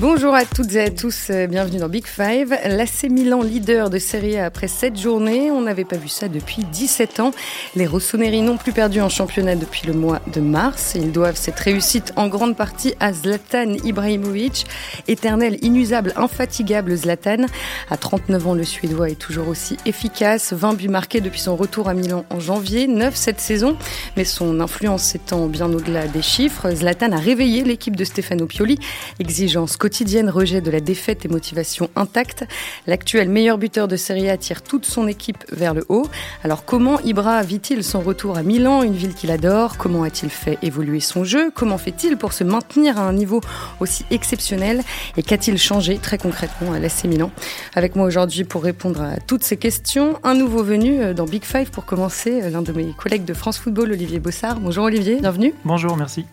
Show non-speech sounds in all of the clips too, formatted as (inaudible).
Bonjour à toutes et à tous, euh, bienvenue dans Big Five. L'AC Milan, leader de Serie A après 7 journées, on n'avait pas vu ça depuis 17 ans. Les Rossoneri n'ont plus perdu en championnat depuis le mois de mars. Ils doivent cette réussite en grande partie à Zlatan Ibrahimovic, éternel, inusable, infatigable Zlatan. À 39 ans, le Suédois est toujours aussi efficace. 20 buts marqués depuis son retour à Milan en janvier, 9 cette saison. Mais son influence s'étend bien au-delà des chiffres. Zlatan a réveillé l'équipe de Stefano Pioli, exigence quotidienne, rejet de la défaite et motivation intacte. L'actuel meilleur buteur de Serie A tire toute son équipe vers le haut. Alors comment Ibra vit-il son retour à Milan, une ville qu'il adore? Comment a-t-il fait évoluer son jeu? Comment fait-il pour se maintenir à un niveau aussi exceptionnel? Et qu'a-t-il changé très concrètement à l'AC Milan? Avec moi aujourd'hui pour répondre à toutes ces questions, un nouveau venu euh, dans Big Five pour commencer, euh, l'un de mes collègues de France Football, Olivier Bossard. Bonjour Olivier, bienvenue. Bonjour, merci.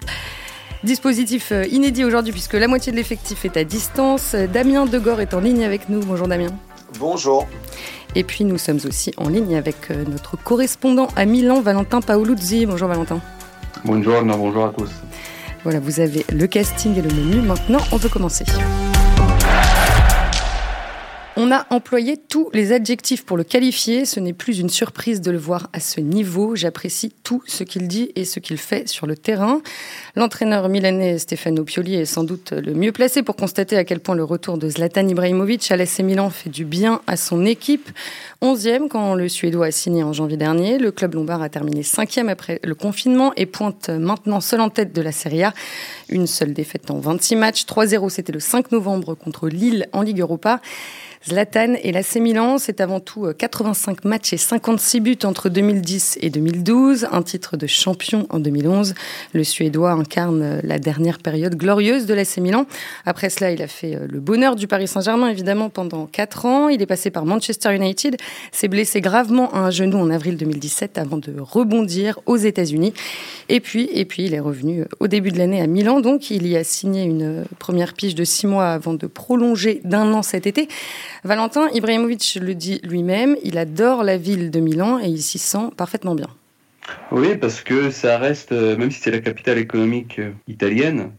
Dispositif euh, inédit aujourd'hui puisque la moitié de l'effectif est à distance. Damien Degor est en ligne avec nous. Bonjour Damien. Bonjour. Et puis nous sommes aussi en ligne avec euh, notre correspondant à Milan, Valentin Paoluzzi. Bonjour Valentin. Bonjour, bonjour à tous. Voilà, vous avez le casting et le menu. Maintenant, on peut commencer. On a employé tous les adjectifs pour le qualifier. Ce n'est plus une surprise de le voir à ce niveau. J'apprécie tout ce qu'il dit et ce qu'il fait sur le terrain. L'entraîneur milanais Stefano Pioli est sans doute le mieux placé pour constater à quel point le retour de Zlatan Ibrahimovic à l'AC Milan fait du bien à son équipe. Onzième quand le Suédois a signé en janvier dernier. Le club lombard a terminé cinquième après le confinement et pointe maintenant seul en tête de la Serie A. Une seule défaite en 26 matchs. 3-0, c'était le 5 novembre contre Lille en Ligue Europa. Zlatan et l'AC Milan, c'est avant tout 85 euh, matchs et 56 buts entre 2010 et 2012, un titre de champion en 2011. Le Suédois incarne euh, la dernière période glorieuse de l'AC Milan. Après cela, il a fait euh, le bonheur du Paris Saint-Germain, évidemment, pendant 4 ans. Il est passé par Manchester United, s'est blessé gravement à un genou en avril 2017 avant de rebondir aux États-Unis. Et puis, et puis, il est revenu au début de l'année à Milan, donc il y a signé une première pige de 6 mois avant de prolonger d'un an cet été. Valentin Ibrahimovic le dit lui-même, il adore la ville de Milan et il s'y sent parfaitement bien. Oui, parce que ça reste, euh, même si c'est la capitale économique euh, italienne,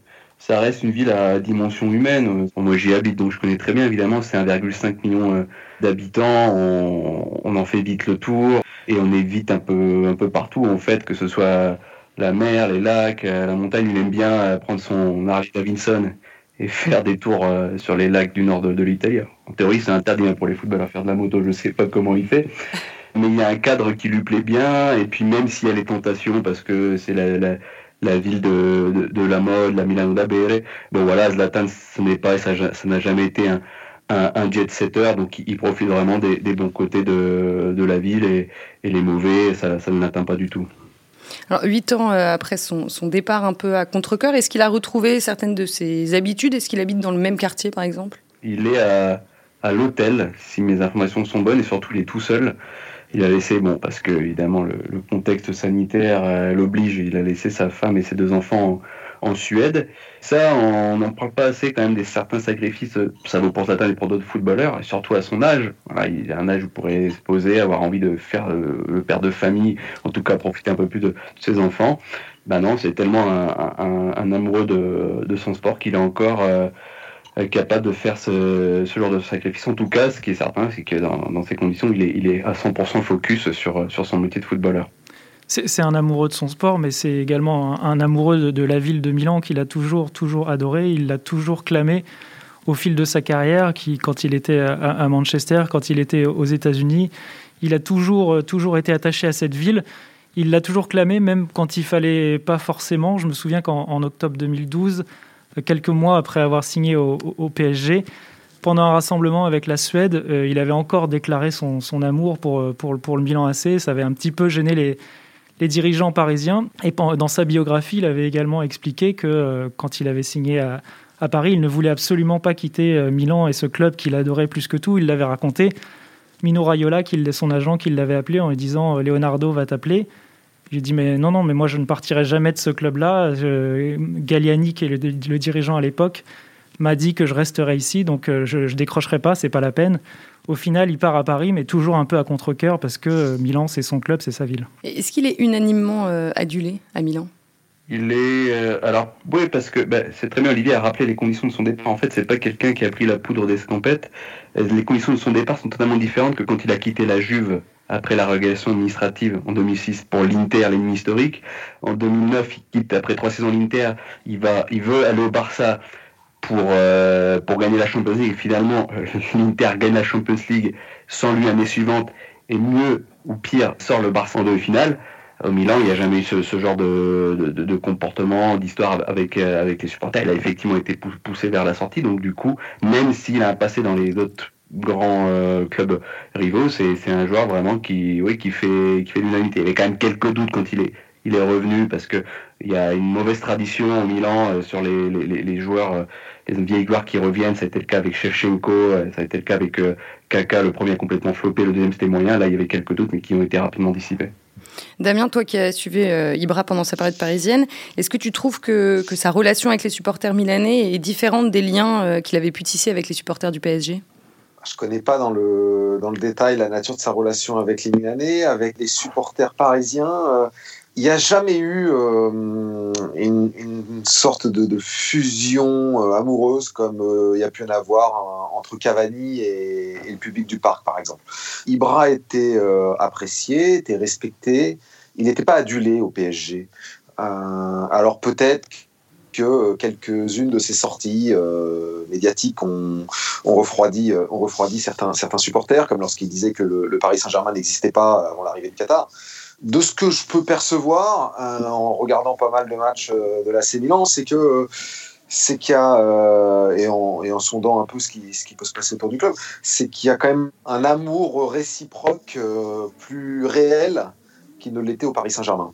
ça reste une ville à dimension humaine. Moi, j'y habite, donc je connais très bien, évidemment, c'est 1,5 million euh, d'habitants. On, en fait vite le tour et on est vite un peu, un peu partout, en fait, que ce soit la mer, les lacs, la montagne. Il aime bien prendre son Harley Davidson et (laughs) faire des tours euh, sur les lacs du nord de, l'Italie. En théorie, c'est interdit hein, pour les footballeurs faire de la moto, je ne sais pas comment il fait. (laughs) Mais il y a un cadre qui lui plaît bien, et puis même s'il y a les tentations, parce que c'est la, la, ville de, de, la mode, la Milano da Bere, bon voilà, Zlatan, ce n'est pas, ça n'a jamais été un, un, jet setter, donc il, profite vraiment des, des, bons côtés de, de la ville, et, et les mauvais, ça, ça ne l'atteint pas du tout. Alors, huit ans euh, après son, départ un peu à contre-coeur, est-ce qu'il a retrouvé certaines de ses habitudes? Est-ce qu'il habite dans le même quartier, par exemple? Il est à, l'hôtel, si mes informations sont bonnes, et surtout il est tout seul. Il a laissé, bon, parce que évidemment le, contexte sanitaire euh, l'oblige, il a laissé sa femme et ses deux enfants en Suède. Ça, on n'en parle pas assez quand même des certains sacrifices. Ça vaut pour certains et pour d'autres footballeurs, et surtout à son âge. Voilà, il a un âge où il pourrait se poser, avoir envie de faire euh, le père de famille, en tout cas profiter un peu plus de, ses enfants. Ben non, c'est tellement un, amoureux de, son sport qu'il est encore euh, capable de faire ce, genre de sacrifice. En tout cas, ce qui est certain, c'est que dans, ces conditions, il est, à 100% focus sur, sur son métier de footballeur c'est un amoureux de son sport, mais c'est également un, amoureux de, la ville de Milan qu'il a toujours, toujours adoré. Il l'a toujours clamé au fil de sa carrière, qui, quand il était à, Manchester, quand il était aux États-Unis. Il a toujours, toujours été attaché à cette ville. Il l'a toujours clamé, même quand il fallait pas forcément. Je me souviens qu'en octobre 2012, quelques mois après avoir signé au, PSG, pendant un rassemblement avec la Suède, euh, il avait encore déclaré son, amour pour, pour, le Milan AC. Ça avait un petit peu gêné les, dirigeants parisiens. Et dans sa biographie, il avait également expliqué que euh, quand il avait signé à, Paris, il ne voulait absolument pas quitter euh, Milan et ce club qu'il adorait plus que tout. Il l'avait raconté. Mino Raiola, son agent, qui l'avait appelé en lui disant euh, Leonardo va t'appeler. J'ai dit mais non non mais moi je ne partirai jamais de ce club-là. Galliani qui est le, dirigeant à l'époque m'a dit que je resterais ici donc je, ne décrocherai pas, c'est pas la peine. Au final, il part à Paris, mais toujours un peu à contre-coeur parce que euh, Milan, c'est son club, c'est sa ville. Est-ce qu'il est unanimement euh, adulé à Milan? Il est euh, alors oui parce que bah, c'est très bien Olivier a rappelé les conditions de son départ. En fait, c'est pas quelqu'un qui a pris la poudre d'escampette. Euh, les conditions de son départ sont totalement différentes que quand il a quitté la Juve après la relégation administrative en 2006 pour l'Inter, l'ennemi historique. En 2009, il quitte après trois saisons l'Inter. Il va, il veut aller au Barça pour euh, pour gagner la Champions League. finalement, (laughs) l'Inter gagne la Champions League sans lui l'année suivante et mieux ou pire sort le Barça en demi-finale au Milan, il n'y a jamais eu ce, genre de, comportement, d'histoire avec, euh, avec les supporters. Il a effectivement été poussé vers la sortie. Donc du coup, même s'il a passé dans les autres grands euh, clubs rivaux, c'est un joueur vraiment qui, fait, qui fait l'unanimité. Il y avait quand même quelques doutes quand il est, il est revenu parce que il y a une mauvaise tradition au Milan euh, sur les, les, joueurs, les vieilles gloires qui reviennent. Ça a été le cas avec Shevchenko, ça a été le cas avec Kaka, le premier complètement floppé, le deuxième c'était moyen. Là, il y avait quelques doutes, mais qui ont été rapidement dissipés. Damien, toi qui as suivi euh, Ibra pendant sa période parisienne, est-ce que tu trouves que, sa relation avec les supporters milanais est différente des liens euh, qu'il avait pu tisser avec les supporters du PSG je ne connais pas dans le, dans le détail la nature de sa relation avec les Milanais, avec les supporters parisiens. Euh, il n'y a jamais eu euh, une, sorte de, fusion euh, amoureuse comme euh, il y a pu en avoir entre Cavani et, le public du parc, par exemple. Ibra était apprécié, était respecté. Il n'était pas adulé au PSG. alors peut-être que quelques-unes de ses sorties médiatiques ont, refroidi, ont refroidi certains, certains supporters, comme lorsqu'il disait que le Paris Saint-Germain n'existait pas avant l'arrivée du Qatar de ce que je peux percevoir euh, en regardant pas mal de matchs euh, de la Milan, c'est que c'est qu'il y a, euh, et, en, et, en, sondant un peu ce qui, ce qui peut se passer autour du club, c'est qu'il y a quand même un amour réciproque plus réel qu'il ne l'était au Paris Saint-Germain.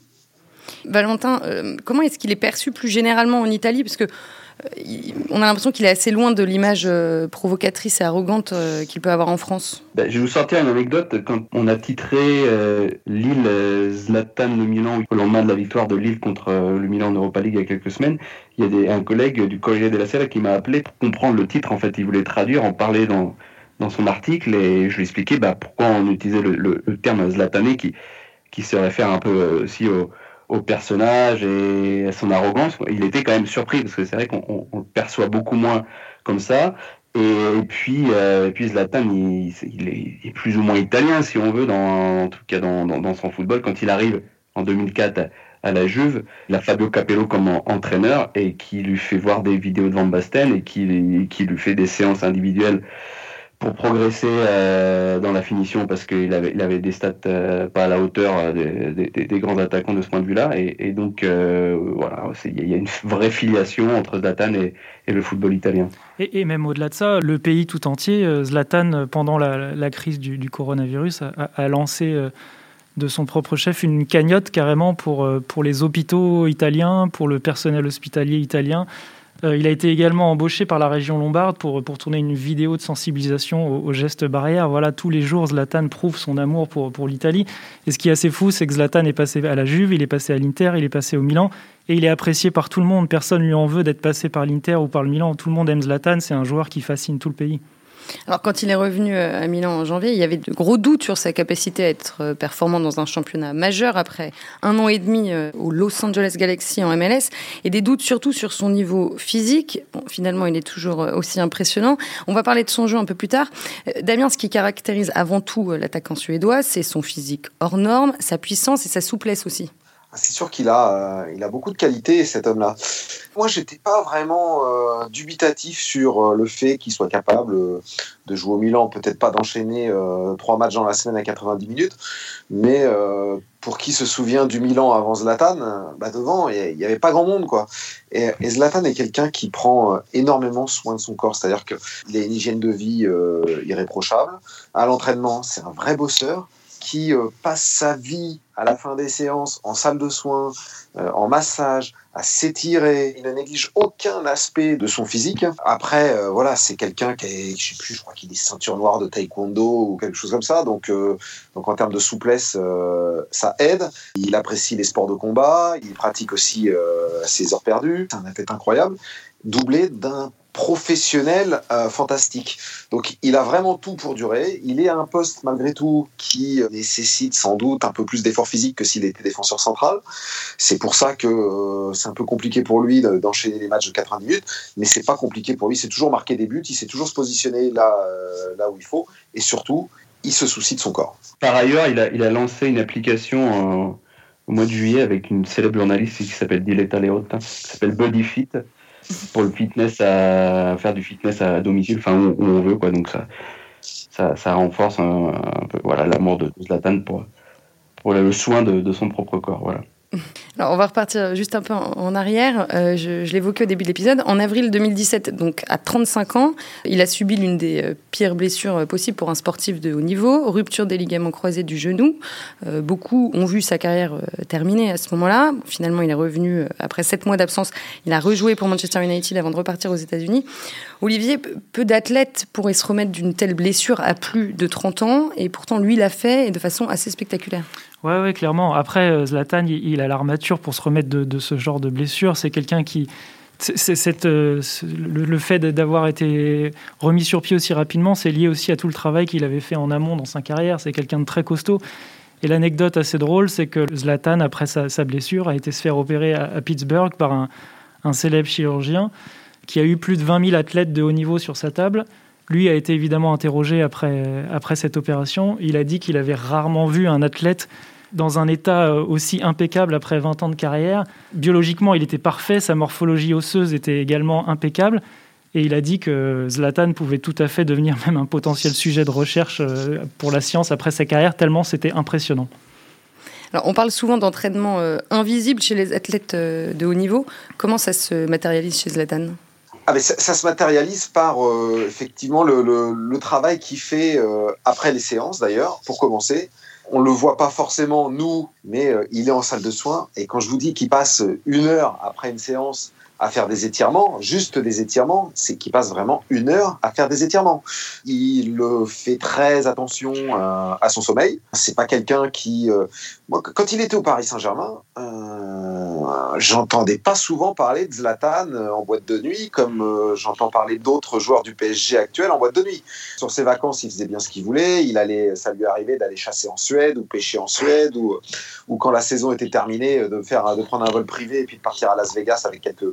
Valentin, comment est-ce qu'il est perçu plus généralement en Italie? Parce que on a l'impression qu'il est assez loin de l'image euh, provocatrice et arrogante euh, qu'il peut avoir en France. Ben, je vais vous sortir une anecdote. Quand on a titré euh, Lille Zlatan le Milan au lendemain de la victoire de Lille contre le Milan en Europa League il y a quelques semaines, il y a un collègue du Corriere della Sera qui m'a appelé pour comprendre le titre. En fait, il voulait traduire, en parler dans, dans son article et je lui expliquais bah, pourquoi on utilisait le, le, terme Zlatané qui, qui se réfère un peu aussi au au personnage et à son arrogance. Il était quand même surpris parce que c'est vrai qu'on le perçoit beaucoup moins comme ça. Et, puis, euh, puis Zlatan, il, est, plus ou moins italien, si on veut, dans, en tout cas dans, dans, son football. Quand il arrive en 2004 à, la Juve, il a Fabio Capello comme entraîneur et qui lui fait voir des vidéos de Van Basten et qui, qui lui fait des séances individuelles pour progresser euh, dans la finition parce qu'il avait, il avait des stats euh, pas à la hauteur euh, des, des, grands attaquants de ce point de vue-là. Et, donc, voilà, il y a une vraie filiation entre Zlatan et, le football italien. Et, même au-delà de ça, le pays tout entier, Zlatan, pendant la, crise du, du coronavirus, a, a lancé de son propre chef une cagnotte carrément pour, pour les hôpitaux italiens, pour le personnel hospitalier italien. Euh, il a été également embauché par la région lombarde pour, pour tourner une vidéo de sensibilisation aux, gestes barrières. Voilà, tous les jours, Zlatan prouve son amour pour, pour l'Italie. Et ce qui est assez fou, c'est que Zlatan est passé à la Juve, il est passé à l'Inter, il est passé au Milan, et il est apprécié par tout le monde. Personne lui en veut d'être passé par l'Inter ou par le Milan. Tout le monde aime Zlatan, c'est un joueur qui fascine tout le pays. Alors quand il est revenu euh, à Milan en janvier, il y avait de gros doutes sur sa capacité à être euh, performant dans un championnat majeur après un an et demi euh, au Los Angeles Galaxy en MLS et des doutes surtout sur son niveau physique. finalement, il est toujours aussi impressionnant. On va parler de son jeu un peu plus tard. Damien, ce qui caractérise avant tout l'attaquant suédois, c'est son physique hors norme, sa puissance et sa souplesse aussi. Ah, c'est sûr qu'il a, il a beaucoup de qualités, cet homme-là moi, j'étais pas vraiment euh, dubitatif sur euh, le fait qu'il soit capable euh, de jouer au Milan, peut-être pas d'enchaîner trois matchs dans la semaine à 90 minutes, mais pour qui se souvient du Milan avant Zlatan, bah devant, il n'y avait pas grand monde. quoi. Et, Zlatan est quelqu'un qui prend énormément soin de son corps, c'est-à-dire qu'il a une hygiène de vie irréprochable. À l'entraînement, c'est un vrai bosseur qui passe sa vie à la fin des séances en salle de soins, en massage, à s'étirer. Il ne néglige aucun aspect de son physique. Après, euh, voilà, c'est quelqu'un qui est, je sais plus, je crois qu'il est ceinture noire de taekwondo ou quelque chose comme ça. Donc, euh, donc en termes de souplesse, euh, ça aide. Il apprécie les sports de combat. Il pratique aussi ses heures perdues. C'est un athlète incroyable, doublé d'un professionnel euh, fantastique. Donc il a vraiment tout pour durer. Il est à un poste malgré tout qui nécessite sans doute un peu plus d'effort physique que s'il était défenseur central. C'est pour ça que euh, c'est un peu compliqué pour lui d'enchaîner les matchs de 90 minutes, mais c'est pas compliqué pour lui. C'est toujours marquer des buts, il sait toujours se positionner là, euh, là où il faut, et surtout il se soucie de son corps. Par ailleurs, il a, il a lancé une application au mois de juillet avec une célèbre journaliste qui s'appelle Diletta Leotta, qui s'appelle Body Fit pour le fitness à faire du fitness à domicile, enfin où, on veut quoi. Donc ça, ça, renforce un, peu voilà l'amour de Zlatan pour pour le soin de, de son propre corps. Voilà. (laughs) Alors, on va repartir juste un peu en, arrière. Euh, je, je l'évoquais au début de l'épisode. En avril 2017, donc à 35 ans, il a subi l'une des euh, pires blessures euh, possibles pour un sportif de haut niveau, rupture des ligaments croisés du genou. beaucoup ont vu sa carrière terminée à ce moment-là. Finalement, il est revenu après sept mois d'absence. Il a rejoué pour Manchester United avant de repartir aux États-Unis. Olivier, peu d'athlètes pourraient se remettre d'une telle blessure à plus de 30 ans, et pourtant lui l'a fait et de façon assez spectaculaire. Ouais, ouais, clairement. Après, euh, Zlatan, il, a l'armature pour se remettre de, ce genre de blessure. C'est quelqu'un qui. C'est euh, le, fait d'avoir été remis sur pied aussi rapidement, c'est lié aussi à tout le travail qu'il avait fait en amont dans sa carrière. C'est quelqu'un de très costaud. Et l'anecdote assez drôle, c'est que Zlatan, après sa, blessure, a été se faire opérer à, Pittsburgh par un, célèbre chirurgien qui a eu plus de 20 000 athlètes de haut niveau sur sa table. Lui a été évidemment interrogé après, après cette opération. Il a dit qu'il avait rarement vu un athlète dans un état euh, aussi impeccable après 20 ans de carrière. Biologiquement, il était parfait, sa morphologie osseuse était également impeccable. Et il a dit que Zlatan pouvait tout à fait devenir même un potentiel sujet de recherche euh, pour la science après sa carrière, tellement c'était impressionnant. Alors, on parle souvent d'entraînement euh, invisible chez les athlètes de haut niveau. Comment ça se matérialise chez Zlatan? Ah, ça, se matérialise par euh, effectivement le, travail qu'il fait euh, après les séances d'ailleurs, pour commencer. On ne le voit pas forcément nous, mais euh, il est en salle de soins. Et quand je vous dis qu'il passe une heure après une séance à faire des étirements, juste des étirements, c'est qu'il passe vraiment une heure à faire des étirements. Il fait très attention euh, à son sommeil. C'est pas quelqu'un qui, euh, moi, quand il était au Paris Saint-Germain, euh, j'entendais pas souvent parler de Zlatan en boîte de nuit, comme j'entends parler d'autres joueurs du PSG actuel en boîte de nuit. Sur ses vacances, il faisait bien ce qu'il voulait. Il allait, ça lui arrivait d'aller chasser en Suède ou pêcher en Suède, ou, ou quand la saison était terminée, de faire, de prendre un vol privé et puis de partir à Las Vegas avec quelques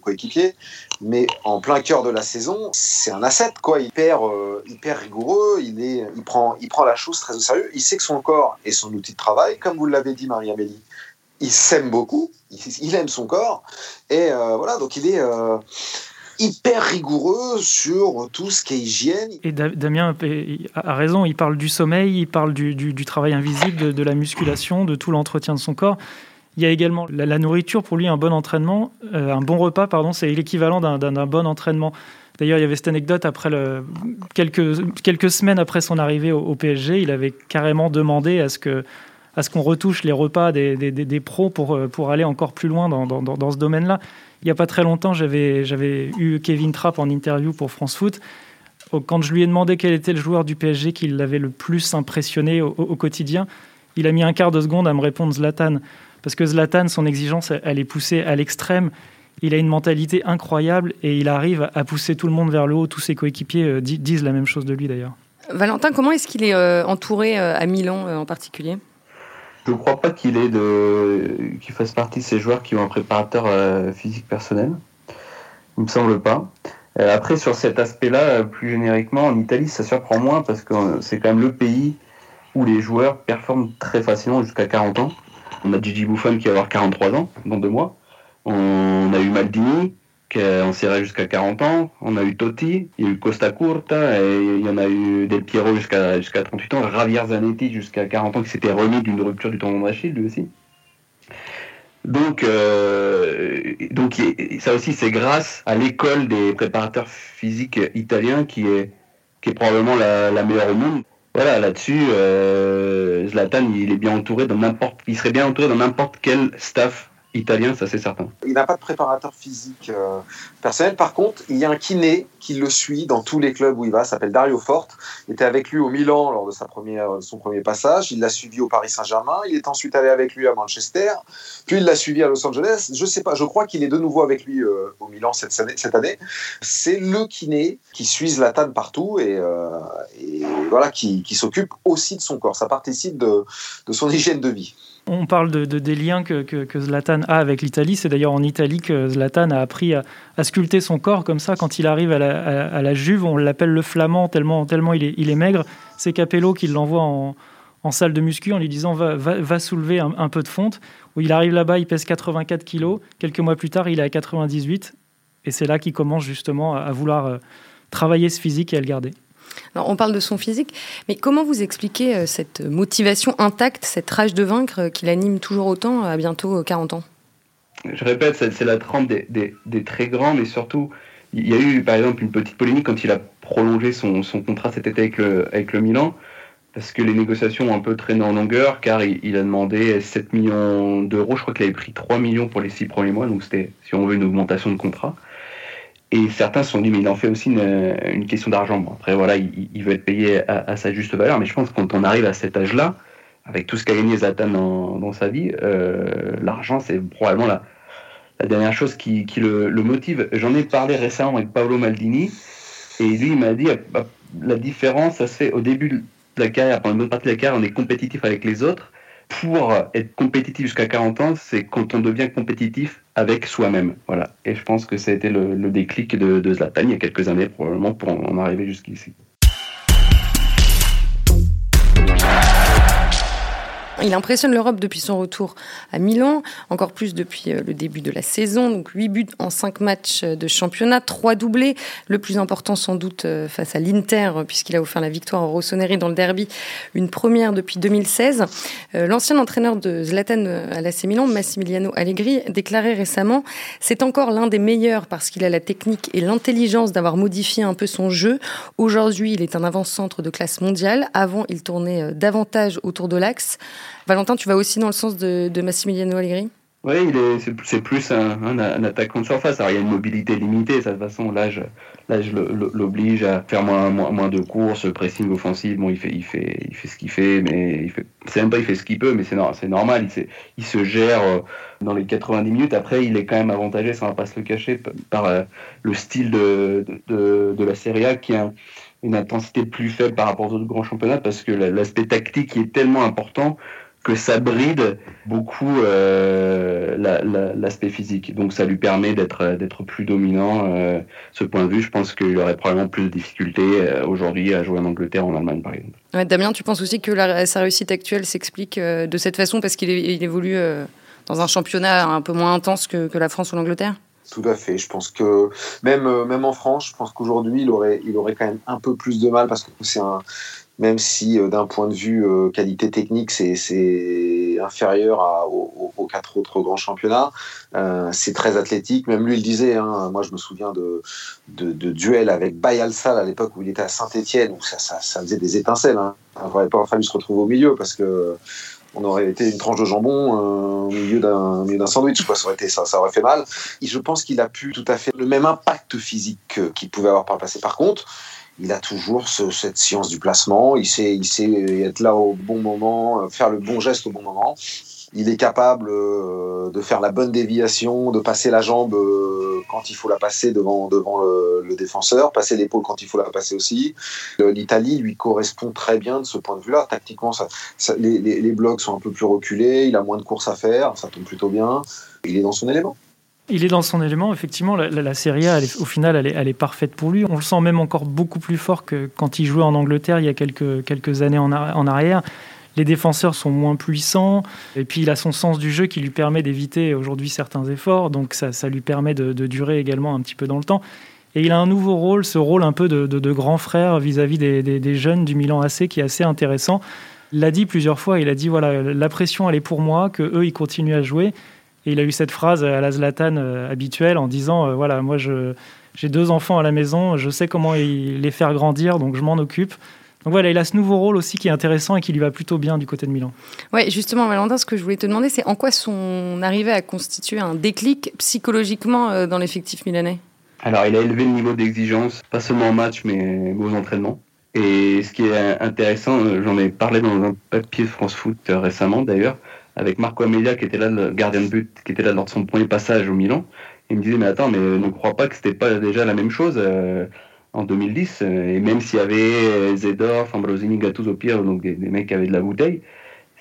mais en plein cœur de la saison, c'est un asset, quoi. Hyper, euh, hyper rigoureux, il, est, il, prend, il prend la chose très au sérieux, il sait que son corps est son outil de travail, comme vous l'avez dit, Marie-Amélie. Il s'aime beaucoup, il, aime son corps, et euh, voilà, donc il est. Euh, hyper rigoureux sur tout ce qui est hygiène. Et Damien a raison, il parle du sommeil, il parle du, du, travail invisible, de, la musculation, de tout l'entretien de son corps. Il y a également la, nourriture, pour lui, un bon entraînement, euh, un bon repas, pardon, c'est l'équivalent d'un bon entraînement. D'ailleurs, il y avait cette anecdote après quelques, quelques semaines après son arrivée au, PSG, il avait carrément demandé à ce que à ce qu'on retouche les repas des, des, des, pros pour, euh, pour aller encore plus loin dans, dans, dans ce domaine-là. Il n'y a pas très longtemps, j'avais eu Kevin Trapp en interview pour France Foot. Quand je lui ai demandé quel était le joueur du PSG qui l'avait le plus impressionné au, au, quotidien, il a mis un quart de seconde à me répondre Zlatan. Parce que Zlatan, son exigence, elle est poussée à l'extrême. Il a une mentalité incroyable et il arrive à pousser tout le monde vers le haut. Tous ses coéquipiers euh, disent la même chose de lui d'ailleurs. Valentin, comment est-ce qu'il est euh, entouré euh, à Milan en particulier? Je ne crois pas qu'il ait de... qu'il fasse partie de ces joueurs qui ont un préparateur physique personnel. Il me semble pas. Après, sur cet aspect-là, plus génériquement, en Italie, ça surprend moins parce que c'est quand même le pays où les joueurs performent très facilement jusqu'à 40 ans. On a Gigi Buffon qui va avoir 43 ans dans deux mois. On a eu Maldini qui en serré jusqu'à 40 ans. On a eu Totti, il y a eu Costa Curta, il y en a eu Del Piero jusqu'à jusqu'à 38 ans. Javier Zanetti jusqu'à 40 ans qui s'était remis d'une rupture du tendon d'Achille lui aussi. Donc, euh, ça aussi, c'est grâce à l'école des préparateurs physiques italiens qui est, probablement la meilleure au monde voilà, là-dessus, euh, Zlatan, il est bien entouré dans n'importe, il serait bien entouré dans n'importe quel staff italien, ça c'est certain. Il n'a pas de préparateur physique euh, personnel. Par contre, il y a un kiné qui le suit dans tous les clubs où il va, s'appelle Dario Forte. Il était avec lui au Milan lors de première, son premier passage. Il l'a suivi au Paris Saint-Germain. Il est ensuite allé avec lui à Manchester. Puis il l'a suivi à Los Angeles. Je sais pas, je crois qu'il est de nouveau avec lui euh, au Milan cette année. Cette année. C'est le kiné qui suit Zlatan partout et, euh, voilà, qui, s'occupe aussi de son corps. Ça participe de son hygiène de vie. On parle de, des liens que, que, Zlatan a avec l'Italie. C'est d'ailleurs en Italie que Zlatan a appris à, sculpter son corps comme ça. Quand il arrive à la, Juve, on l'appelle le flamand tellement, tellement il, est, il est maigre. C'est Capello qui l'envoie en, en, salle de muscu en lui disant va, va, soulever un, peu de fonte. Où il arrive là-bas, il pèse 84 kilos. Quelques mois plus tard, il est à 98. Et c'est là qu'il commence justement à vouloir euh, travailler ce physique et à le garder on parle de son physique, mais comment vous expliquez euh, cette motivation intacte, cette rage de vaincre euh, qui l'anime toujours autant à bientôt 40 ans? Je répète, c'est la trempe des, très grands, mais surtout, il y a eu par exemple une petite polémique quand il a prolongé son, contrat cet été avec le, avec le Milan, parce que les négociations ont un peu traîné en longueur, car il, a demandé 7 millions d'euros, je crois qu'il avait pris 3 millions pour les 6 premiers mois, donc c'était, si on veut, une augmentation de contrat. Et certains se sont dit, mais il en fait aussi une, question d'argent. Bon, après, voilà, il, veut être payé à, sa juste valeur, mais je pense que quand on arrive à cet âge-là, avec tout ce qu'a gagné Zatan dans, sa vie, euh, l'argent, c'est probablement la, la, dernière chose qui, le, motive. J'en ai parlé récemment avec Paolo Maldini, et lui, il m'a dit, bah, la différence, ça se fait au début de la carrière, pendant une bonne partie de la carrière, on est compétitif avec les autres, pour être compétitif jusqu'à 40 ans, c'est quand on devient compétitif avec soi-même. Voilà. Et je pense que ça a été le, déclic de Zlatan il y a quelques années, probablement, pour en arriver jusqu'ici. Il impressionne l'Europe depuis son retour à Milan, encore plus depuis euh, le début de la saison. Donc 8 buts en 5 matchs de championnat, 3 doublés. Le plus important sans doute euh, face à l'Inter, puisqu'il a offert la victoire au Rossoneri dans le derby, une première depuis 2016. Euh, l'ancien entraîneur de Zlatan à l'AC Milan, Massimiliano Allegri, déclarait récemment « C'est encore l'un des meilleurs parce qu'il a la technique et l'intelligence d'avoir modifié un peu son jeu. Aujourd'hui, il est un avant-centre de classe mondiale. Avant, il tournait davantage autour de l'axe. Valentin, tu vas aussi dans le sens de, Massimiliano Allegri? Oui, c'est plus un, attaquant de surface. Il y a une mobilité limitée. De toute façon, l'âge l'oblige à faire moins, de courses, pressing offensif. Bon, il fait, ce qu'il fait, mais c'est même pas il fait ce qu'il peut, mais c'est normal. Il, il se gère euh, dans les 90 minutes. Après, il est quand même avantagé, ça va pas se le cacher, par euh, le style de, de, la Serie A qui a une intensité plus faible par rapport aux autres grands championnats parce que l'aspect tactique est tellement important que ça bride beaucoup euh, l'aspect physique. Donc ça lui permet d'être d'être plus dominant. Euh, ce point de vue, je pense qu'il aurait probablement plus de difficultés euh, aujourd'hui à jouer en Angleterre, en Allemagne par exemple. Damien, tu penses aussi que sa réussite actuelle s'explique de cette façon parce qu'il évolue dans un championnat un peu moins intense que la France ou l'Angleterre? Tout à fait. Je pense que même, même en France, je pense qu'aujourd'hui, il aurait, il aurait quand même un peu plus de mal parce que c'est un, même si euh, d'un point de vue euh, qualité technique, c'est inférieur aux, quatre autres grands championnats. Euh, c'est très athlétique. Même lui, il disait. Hein, moi, je me souviens de, de, duels avec Bayalsal à l'époque où il était à Saint-Etienne, où ça, faisait des étincelles. Hein. Il n'aurait pas se retrouver au milieu parce que on aurait été une tranche de jambon euh, au milieu d'un sandwich, quoi. Ça aurait, été, ça, ça aurait fait mal. Et je pense qu'il a pu tout à fait le même impact physique qu'il pouvait avoir par le passé. Par contre, il a toujours cette science du placement. Il sait, il sait être là au bon moment, euh, faire le bon geste au bon moment. Il est capable euh, de faire la bonne déviation, de passer la jambe euh, quand il faut la passer devant, devant le, défenseur, passer l'épaule quand il faut la passer aussi. L'Italie lui correspond très bien de ce point de vue-là. Tactiquement, les, blocs sont un peu plus reculés, il a moins de courses à faire, ça tombe plutôt bien. Il est dans son élément. Il est dans son élément, effectivement. La, Serie A, au final, elle est, parfaite pour lui. On le sent même encore beaucoup plus fort que quand il jouait en Angleterre il y a quelques, années en arrière. Les défenseurs sont moins puissants, et puis il a son sens du jeu qui lui permet d'éviter aujourd'hui certains efforts, donc ça, ça lui permet de, durer également un petit peu dans le temps. Et il a un nouveau rôle, ce rôle un peu de, de grand frère vis-à-vis des, des, jeunes du Milan AC qui est assez intéressant. Il l'a dit plusieurs fois, il a dit voilà, la pression elle est pour moi, que eux ils continuent à jouer. Et il a eu cette phrase à la Zlatan euh, habituelle en disant euh, voilà, moi j'ai deux enfants à la maison, je sais comment les faire grandir, donc je m'en occupe. Donc voilà, il a ce nouveau rôle aussi qui est intéressant et qui lui va plutôt bien du côté de Milan. Ouais, justement, Valentin, ce que je voulais te demander, c'est en quoi son arrivée a constitué un déclic psychologiquement euh, dans l'effectif milanais? Alors, il a élevé le niveau d'exigence, pas seulement en match, mais aux entraînements. Et ce qui est intéressant, euh, j'en ai parlé dans un papier France Foot euh, récemment d'ailleurs, avec Marco Amelia qui était là, le gardien de but, qui était là lors de son premier passage au Milan. Il me disait, mais attends, mais ne crois pas que c'était pas déjà la même chose en 2010. Et même s'il y avait Zedorf, Ambrosini, Gattuso, Pierre, donc des, mecs qui avaient de la bouteille,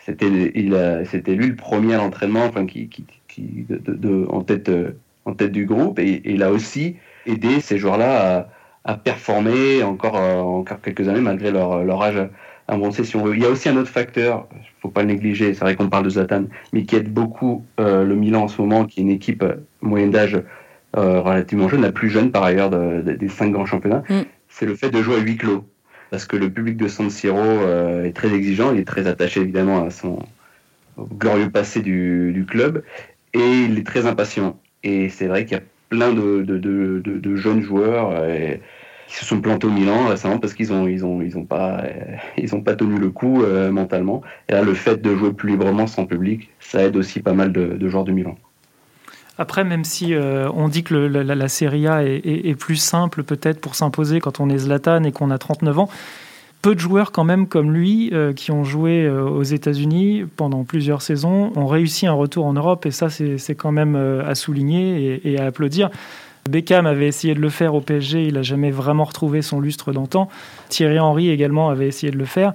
c'était lui le premier à l'entraînement, enfin qui, qui, de, en tête en tête du groupe, et, il a aussi aidé ces joueurs-là à, performer encore encore quelques années malgré leur, leur âge avancé. Si on veut. Il y a aussi un autre facteur, faut pas le négliger. C'est vrai qu'on parle de Zlatan, mais qui aide beaucoup euh, le Milan en ce moment, qui est une équipe euh, moyenne d'âge euh, relativement jeune, la plus jeune par ailleurs des cinq grands championnats, mm. c'est le fait de jouer à huis clos. Parce que le public de San Siro euh, est très exigeant, il est très attaché évidemment à son glorieux passé du, club, et il est très impatient. Et c'est vrai qu'il y a plein de, de, jeunes joueurs euh, qui se sont plantés au Milan récemment parce qu'ils ont ils ont ils ont pas ils ont pas tenu le coup mentalement. Et là, le fait de jouer plus librement sans public, ça aide aussi pas mal de, joueurs de Milan. Après, même si euh, on dit que la, Serie A est, plus simple peut-être pour s'imposer quand on est Zlatan et qu'on a 39 ans, peu de joueurs quand même comme lui euh, qui ont joué euh, aux États-Unis pendant plusieurs saisons ont réussi un retour en Europe et ça c'est quand même à souligner et, et, à applaudir. Beckham avait essayé de le faire au PSG, il n'a jamais vraiment retrouvé son lustre d'antan. Thierry Henry également avait essayé de le faire.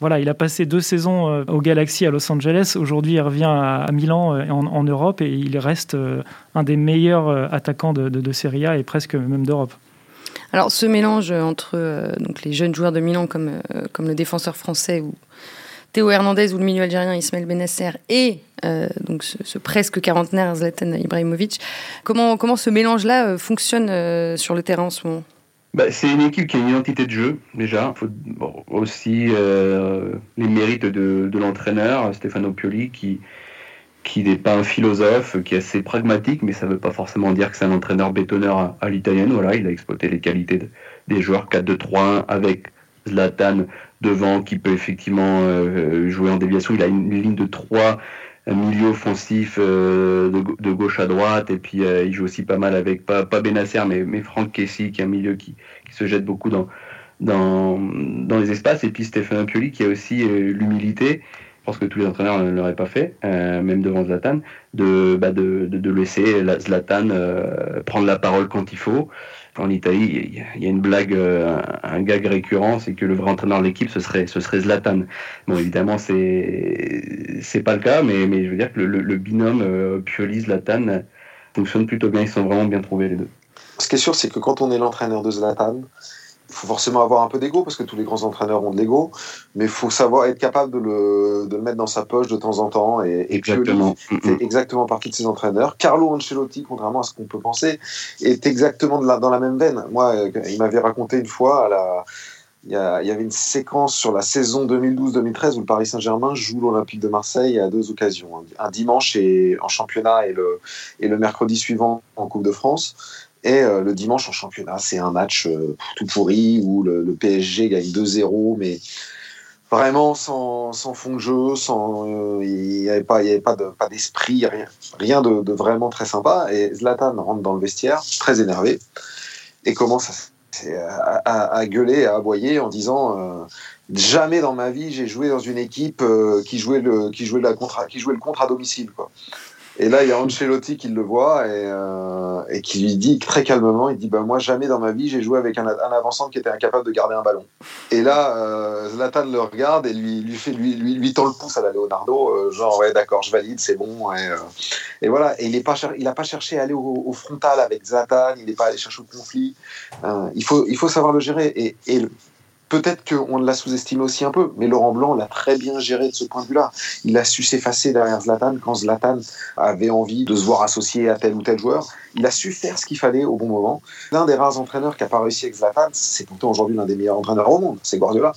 Voilà, il a passé deux saisons euh, au Galaxy à Los Angeles. Aujourd'hui, il revient à Milan euh, en, Europe et il reste euh, un des meilleurs attaquants de, Serie A et presque même d'Europe. Alors, ce mélange entre donc les jeunes joueurs de Milan comme, comme le défenseur français ou Théo Hernandez ou le milieu algérien Ismaël Benasser et donc ce, presque quarantenaire Zlatan Ibrahimovic, comment, comment ce mélange-là fonctionne sur le terrain en ce moment? Bah, c'est une équipe qui a une identité de jeu, déjà. Il faut aussi euh, les mérites de, l'entraîneur, Stefano Pioli, qui, qui n'est pas un philosophe, qui est assez pragmatique, mais ça ne veut pas forcément dire que c'est un entraîneur bétonneur à, l'italienne. Voilà, il a exploité les qualités des joueurs 4-2-3-1 avec Zlatan devant, qui peut effectivement euh, jouer en déviation. Il a une, ligne de 3 un milieu offensif euh, de, gauche à droite et puis euh, il joue aussi pas mal avec pas, pas Benasser mais, mais Franck Kessy qui est un milieu qui, se jette beaucoup dans, dans, dans les espaces et puis Stéphane Pioli qui a aussi euh, l'humilité je pense que tous les entraîneurs ne l'auraient pas fait même devant Zlatan de, bah de, de, laisser Zlatan prendre la parole quand il faut en Italie, il y a une blague, euh, un gag récurrent, c'est que le vrai entraîneur de l'équipe, ce serait, ce serait Zlatan. Bon, évidemment, c'est, c'est pas le cas, mais, mais je veux dire que le, binôme euh, Pioli-Zlatan fonctionne plutôt bien. Ils sont vraiment bien trouvés, les deux. Ce qui est sûr, c'est que quand on est l'entraîneur de Zlatan, faut forcément avoir un peu d'ego parce que tous les grands entraîneurs ont de l'ego, mais il faut savoir être capable de le, de le, mettre dans sa poche de temps en temps. Et, exactement. c'est exactement partie de ses entraîneurs. Carlo Ancelotti, contrairement à ce qu'on peut penser, est exactement de la, dans la même veine. Moi, euh, il m'avait raconté une fois à la, il y, a, il y, avait une séquence sur la saison 2012-2013 où le Paris Saint-Germain joue l'Olympique de Marseille à deux occasions, un dimanche et, en championnat et le, et le mercredi suivant en Coupe de France. Et euh, le dimanche en championnat, c'est un match euh, tout pourri où le, PSG gagne 2-0, mais vraiment sans, sans, fond de jeu, sans euh, il n'y avait pas de pas d'esprit, rien, rien de, vraiment très sympa. Et Zlatan rentre dans le vestiaire, très énervé, et commence à, à, gueuler, à aboyer en disant jamais dans ma vie j'ai joué dans une équipe qui jouait le qui jouait la contre qui jouait le contre à domicile quoi. Et là, il y a Ancelotti qui le voit et, euh, et qui lui dit très calmement, il dit bah, moi jamais dans ma vie j'ai joué avec un, un qui était incapable de garder un ballon. Et là, euh, Zlatan le regarde et lui lui fait lui lui, tend le pouce à la Leonardo, euh, genre ouais d'accord je valide c'est bon et, euh, et, voilà. Et il est pas pas cherché à aller au, frontal avec Zlatan, il n'est pas allé chercher au conflit. Il faut il faut savoir le gérer et Peut-être qu'on l'a sous-estimé aussi un peu, mais Laurent Blanc l'a très bien géré de ce point de vue-là. Il a su s'effacer derrière Zlatan quand Zlatan avait envie de se voir associé à tel ou tel joueur. Il a su faire ce qu'il fallait au bon moment. L'un des rares entraîneurs qui n'a pas réussi avec Zlatan, c'est pourtant aujourd'hui l'un des meilleurs entraîneurs au monde, c'est Guardiola.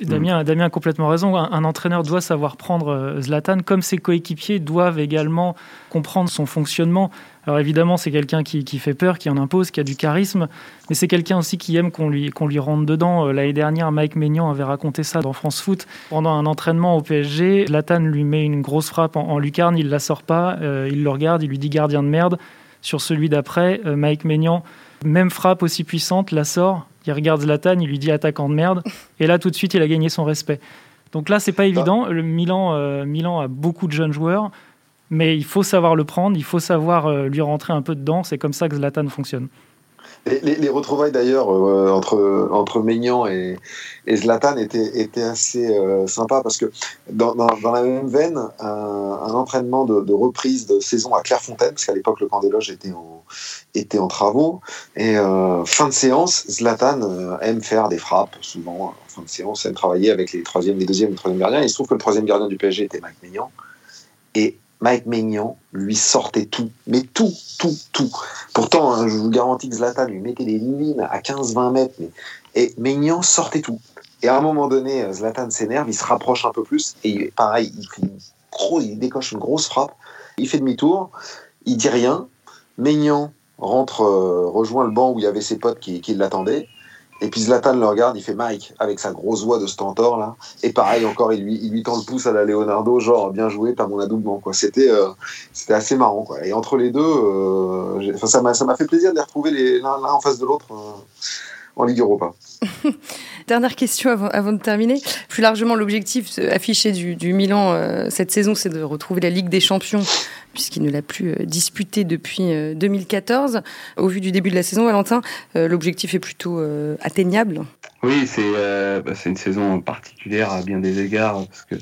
Damien, Damien a complètement raison. Un, entraîneur doit savoir prendre euh, Zlatan, comme ses coéquipiers doivent également comprendre son fonctionnement. Alors évidemment, c'est quelqu'un qui, fait peur, qui en impose, qui a du charisme, mais c'est quelqu'un aussi qui aime qu'on lui, qu'on lui rentre dedans. Euh, l'année dernière, Mike Maignan avait raconté ça dans France Foot. Pendant un entraînement au PSG, Zlatan lui met une grosse frappe en, lucarne, il la sort pas, euh, il le regarde, il lui dit gardien de merde. Sur celui d'après, Mike Maignan, même frappe aussi puissante, la sort, il regarde Zlatan, il lui dit attaquant de merde, et là tout de suite il a gagné son respect. Donc là c'est pas évident. Le Milan, euh, Milan a beaucoup de jeunes joueurs, mais il faut savoir le prendre, il faut savoir euh, lui rentrer un peu dedans. C'est comme ça que Zlatan fonctionne. Les, retrouvailles d'ailleurs euh, entre, entre Maignan et, et Zlatan étaient, étaient assez euh, sympas parce que dans, dans, la même veine, un, un entraînement de, de, reprise de saison à Clairefontaine, parce qu'à l'époque le camp des loges était en, était en travaux, et euh, fin de séance, Zlatan aime faire des frappes, souvent en fin de séance, aime travailler avec les troisième, les deuxièmes et troisième gardiens. Il se trouve que le troisième gardien du PSG était Mike Maignan. Et Mike Maignan lui sortait tout, mais tout, tout, tout. Pourtant, hein, je vous garantis que Zlatan lui mettait des lignes à 15-20 mètres, et Maignan sortait tout. Et à un moment donné, euh, Zlatan s'énerve, il se rapproche un peu plus, et pareil, il, il décoche une grosse frappe, il fait demi-tour, il dit rien, Maignan rentre, euh, rejoint le banc où il y avait ses potes qui, qui l'attendaient, et puis Zlatan le regarde, il fait Mike avec sa grosse voix de stentor là. Et pareil encore, il lui, il lui tend le pouce à la Leonardo, genre bien joué, t'as mon adoubement quoi. C'était euh, c'était assez marrant. Et entre les deux, euh, ça m'a fait plaisir de les retrouver l'un en face de l'autre en Ligue Europa. (laughs) Dernière question avant, de terminer. Plus largement, l'objectif affiché du, Milan euh, cette saison, c'est de retrouver la Ligue des Champions, puisqu'il ne l'a plus euh, disputée depuis 2014. Euh, Au vu du début de la saison, Valentin, l'objectif est plutôt atteignable Oui, bah, c'est une saison particulière à bien des égards, parce que la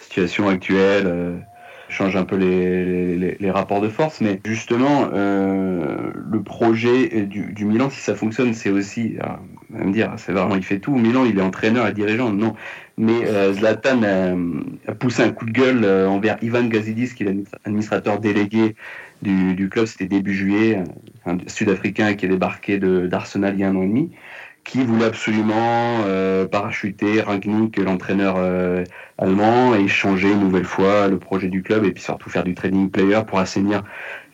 situation actuelle change un peu les, rapports de force. Mais justement, euh, le projet du, Milan, si ça fonctionne, c'est aussi, à me dire, c'est vraiment, il fait tout. Milan, il est entraîneur et dirigeant. Non. Mais euh, Zlatan a, poussé un coup de gueule euh, envers Ivan Gazidis, qui est l'administrateur délégué du, du club. C'était début juillet, un Sud-Africain qui est débarqué d'Arsenal il y a un an et demi qui voulait absolument euh, parachuter Rangnick, l'entraîneur euh, allemand, et changer une nouvelle fois le projet du club, et puis surtout faire du trading player pour assainir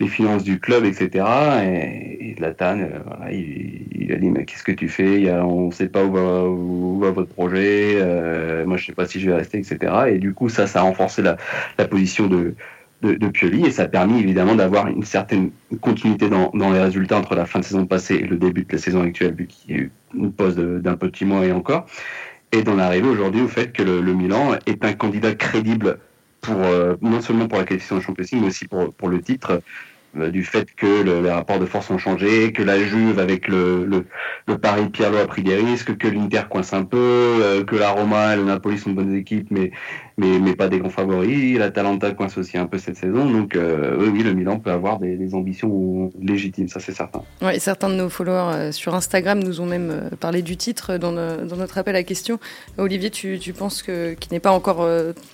les finances du club, etc. Et, et euh, voilà, il, a dit mais qu'est-ce que tu fais? Il a, On ne sait pas où va, où va votre projet. Euh, moi, je ne sais pas si je vais rester, etc. Et du coup, ça, ça a renforcé la, la position de de, Pioli et ça a permis évidemment d'avoir une certaine continuité dans, les résultats entre la fin de saison passée et le début de la saison actuelle, vu qu'il y a eu une pause d'un petit mois et encore, et d'en arriver aujourd'hui au fait que le, Milan est un candidat crédible pour euh, non seulement pour la qualification de Champions mais aussi pour, pour le titre. Euh, du fait que les rapports de force ont changé, que la Juve avec le, le, le Paris Pirlo a pris des risques, que l'Inter coince un peu, euh, que la Roma et le Napoli sont de bonnes équipes, mais, mais, mais pas des grands favoris. La Talenta coince aussi un peu cette saison. Donc euh, oui, le Milan peut avoir des, des ambitions légitimes, ça c'est certain. Ouais, certains de nos followers sur Instagram nous ont même parlé du titre dans, dans notre appel à question. Olivier, tu, tu penses qu'il n'est pas encore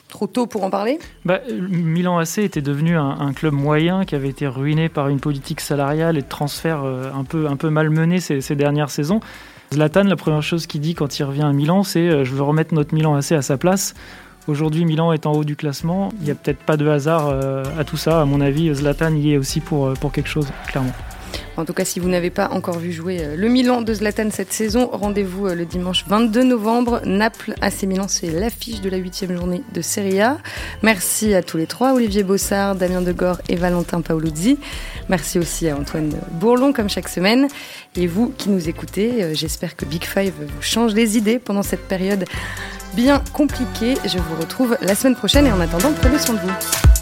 trop tôt pour en parler? Bah, Milan AC était devenu un, un club moyen qui avait été ruiné par une politique salariale et de transfert euh, un peu, un peu malmenée ces, ces dernières saisons. Zlatan, la première chose qu'il dit quand il revient à Milan, c'est euh, je veux remettre notre Milan assez à sa place. Aujourd'hui, Milan est en haut du classement. Il n'y a peut-être pas de hasard euh, à tout ça. À mon avis, Zlatan y est aussi pour, pour quelque chose, clairement. En tout cas, si vous n'avez pas encore vu jouer euh, le Milan de Zlatan cette saison, rendez-vous euh, le dimanche 22 novembre. Naples AC Milan, c'est l'affiche de la huitième journée de Serie A. Merci à tous les trois, Olivier Bossard, Damien Degor et Valentin Paoluzzi. Merci aussi à Antoine Bourlon, comme chaque semaine. Et vous qui nous écoutez, euh, j'espère que Big Five vous change les idées pendant cette période bien compliquée. Je vous retrouve la semaine prochaine et en attendant, prenez soin de vous.